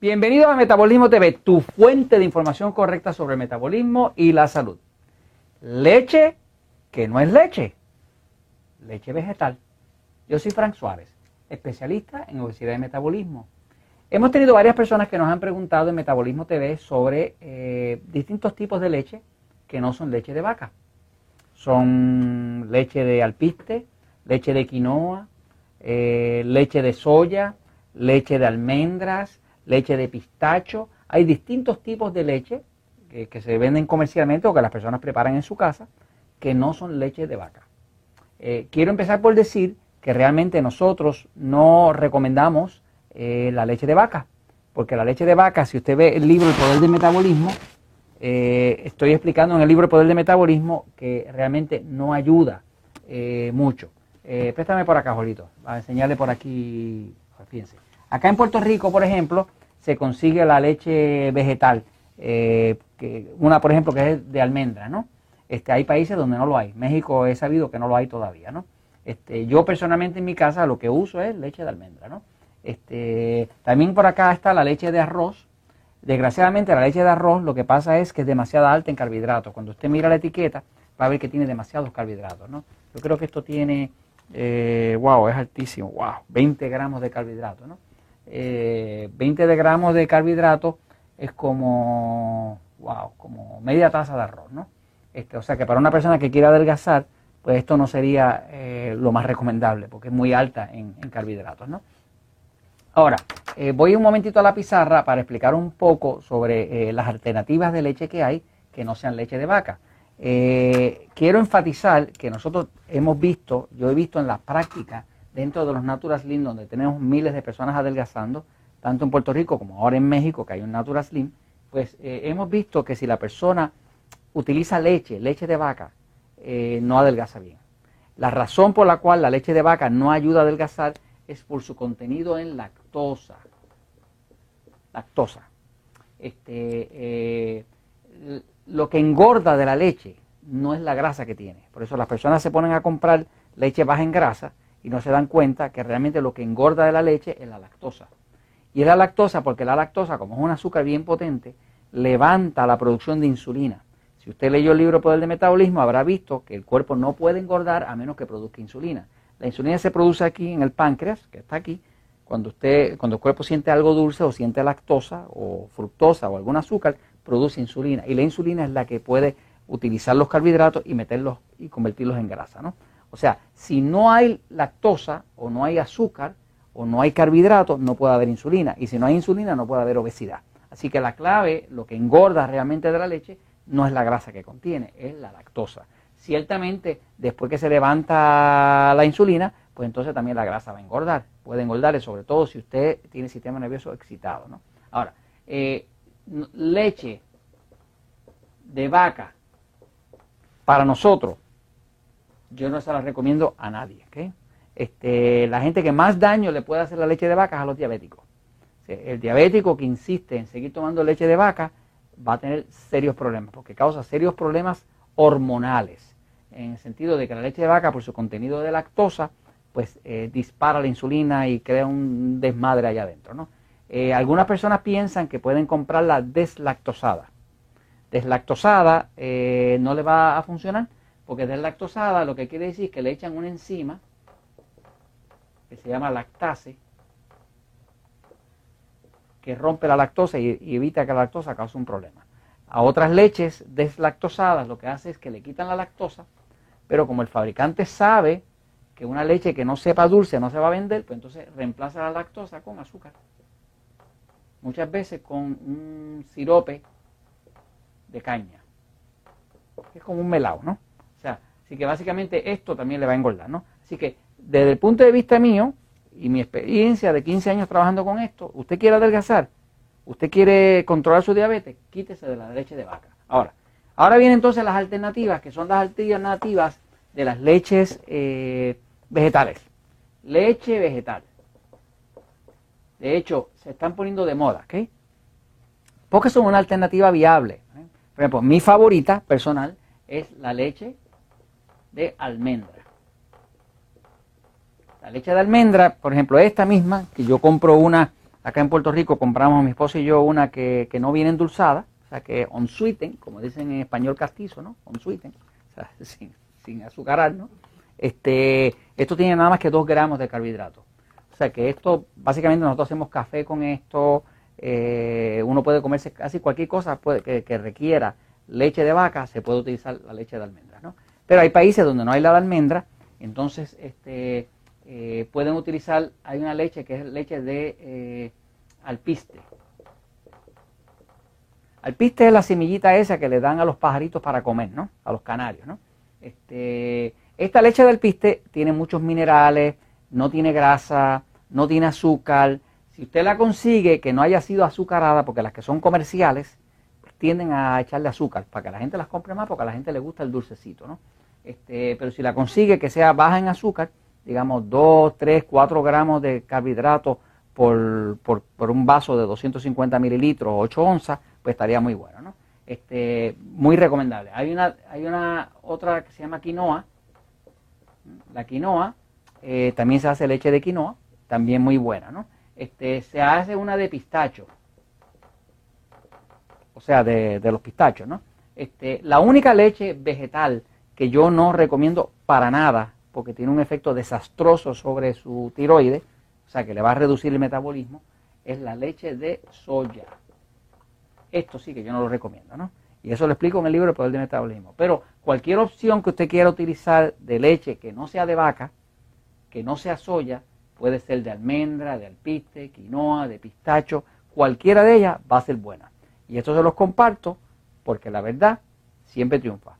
Bienvenido a Metabolismo TV, tu fuente de información correcta sobre el metabolismo y la salud. Leche que no es leche, leche vegetal. Yo soy Frank Suárez, especialista en obesidad y metabolismo. Hemos tenido varias personas que nos han preguntado en Metabolismo TV sobre eh, distintos tipos de leche que no son leche de vaca. Son leche de alpiste, leche de quinoa, eh, leche de soya, leche de almendras, leche de pistacho. Hay distintos tipos de leche que, se venden comercialmente o que las personas preparan en su casa que no son leche de vaca. Eh, quiero empezar por decir que realmente nosotros no recomendamos eh, la leche de vaca, porque la leche de vaca, si usted ve el libro El Poder del Metabolismo, eh, estoy explicando en el libro El Poder del Metabolismo que realmente no ayuda mucho. préstame por acá, Jolito, a enseñarle por aquí, fíjense. Acá en Puerto Rico, por ejemplo, se consigue la leche vegetal, eh, una por ejemplo que es de almendra, ¿no? Este, hay países donde no lo hay. México he sabido que no lo hay todavía, ¿no? Este, yo personalmente en mi casa lo que uso es leche de almendra, ¿no? Este, también por acá está la leche de arroz. Desgraciadamente la leche de arroz lo que pasa es que es demasiado alta en carbohidratos. Cuando usted mira la etiqueta va a ver que tiene demasiados carbohidratos, ¿no? Yo creo que esto tiene, eh, wow, es altísimo, wow, 20 gramos de carbohidratos, ¿no? 20 eh, de gramos de carbohidratos es como, wow, como media taza de arroz, ¿no? Este, o sea que para una persona que quiera adelgazar, pues esto no sería eh, lo más recomendable, porque es muy alta en, carbohidratos, ¿no? Ahora, eh, voy un momentito a la pizarra para explicar un poco sobre las alternativas de leche que hay que no sean leche de vaca. quiero enfatizar que nosotros hemos visto, yo he visto en la práctica dentro de los Natural Slim, donde tenemos miles de personas adelgazando, tanto en Puerto Rico como ahora en México, que hay un Natural Slim, pues eh, hemos visto que si la persona utiliza leche, leche de vaca, eh, no adelgaza bien. La razón por la cual la leche de vaca no ayuda a adelgazar es por su contenido en lactosa. Lactosa. Este, eh, lo que engorda de la leche no es la grasa que tiene. Por eso las personas se ponen a comprar leche baja en grasa y no se dan cuenta que realmente lo que engorda de la leche es la lactosa. Y es la lactosa porque la lactosa, como es un azúcar bien potente, levanta la producción de insulina. Si usted leyó el libro Poder de Metabolismo, habrá visto que el cuerpo no puede engordar a menos que produzca insulina. La insulina se produce aquí en el páncreas, que está aquí, cuando, usted, cuando el cuerpo siente algo dulce o siente lactosa o fructosa o algún azúcar, produce insulina. Y la insulina es la que puede utilizar los carbohidratos y meterlos y convertirlos en grasa, ¿no? O sea, si no hay lactosa o no hay azúcar o no hay carbohidratos, no puede haber insulina. Y si no hay insulina, no puede haber obesidad. Así que la clave, lo que engorda realmente de la leche, no es la grasa que contiene, es la lactosa. Ciertamente, después que se levanta la insulina, pues entonces también la grasa va a engordar. Puede engordarle, sobre todo si usted tiene sistema nervioso excitado. ¿no? Ahora, eh, leche de vaca para nosotros yo no se la recomiendo a nadie. Este, la gente que más daño le puede hacer la leche de vaca es a los diabéticos. El diabético que insiste en seguir tomando leche de vaca va a tener serios problemas, porque causa serios problemas hormonales, en el sentido de que la leche de vaca, por su contenido de lactosa, pues eh, dispara la insulina y crea un desmadre allá adentro. Eh, algunas personas piensan que pueden comprarla deslactosada. Deslactosada eh, no le va a funcionar porque lactosada lo que quiere decir es que le echan una enzima que se llama lactase, que rompe la lactosa y, evita que la lactosa cause un problema. A otras leches deslactosadas lo que hace es que le quitan la lactosa, pero como el fabricante sabe que una leche que no sepa dulce no se va a vender, pues entonces reemplaza la lactosa con azúcar. Muchas veces con un sirope de caña. Es como un melao, ¿no? Así que básicamente esto también le va a engordar, ¿no? Así que desde el punto de vista mío y mi experiencia de 15 años trabajando con esto, usted quiere adelgazar, usted quiere controlar su diabetes, quítese de la leche de vaca. Ahora, ahora vienen entonces las alternativas, que son las alternativas de las leches eh, vegetales. Leche vegetal. De hecho, se están poniendo de moda, ¿ok? Porque son una alternativa viable. ¿eh? Por ejemplo, mi favorita personal es la leche de almendra. La leche de almendra, por ejemplo, esta misma, que yo compro una Acá en Puerto Rico compramos mi esposa y yo una que, que no viene endulzada, o sea que on sweeten, como dicen en español castizo, ¿no? On sweeten, o sea, sin, sin azucarar, ¿no? Este, esto tiene nada más que 2 gramos de carbohidratos. O sea que esto, básicamente nosotros hacemos café con esto, eh, uno puede comerse casi cualquier cosa que, requiera leche de vaca, se puede utilizar la leche de almendra, ¿no? Pero hay países donde no hay la almendra, entonces este, eh, pueden utilizar, hay una leche que es leche de eh, alpiste. Alpiste es la semillita esa que le dan a los pajaritos para comer, ¿no? A los canarios, ¿no? Este, esta leche de alpiste tiene muchos minerales, no tiene grasa, no tiene azúcar. Si usted la consigue que no haya sido azucarada, porque las que son comerciales pues tienden a echarle azúcar para que la gente las compre más, porque a la gente le gusta el dulcecito, ¿no? Este, pero si la consigue que sea baja en azúcar, digamos 2, 3, 4 gramos de carbohidratos por, por, un vaso de 250 mililitros, 8 onzas, pues estaría muy bueno, ¿no? Este, muy recomendable. Hay una, hay una otra que se llama quinoa. La quinoa, eh, también se hace leche de quinoa, también muy buena, ¿no? Este, se hace una de pistacho, o sea, de, de los pistachos, ¿no? Este, la única leche vegetal que yo no recomiendo para nada, porque tiene un efecto desastroso sobre su tiroides, o sea que le va a reducir el metabolismo, es la leche de soya. Esto sí que yo no lo recomiendo, ¿no? Y eso lo explico en el libro El Poder del Metabolismo. Pero cualquier opción que usted quiera utilizar de leche que no sea de vaca, que no sea soya, puede ser de almendra, de alpiste, quinoa, de pistacho, cualquiera de ellas va a ser buena. Y esto se los comparto porque la verdad siempre triunfa.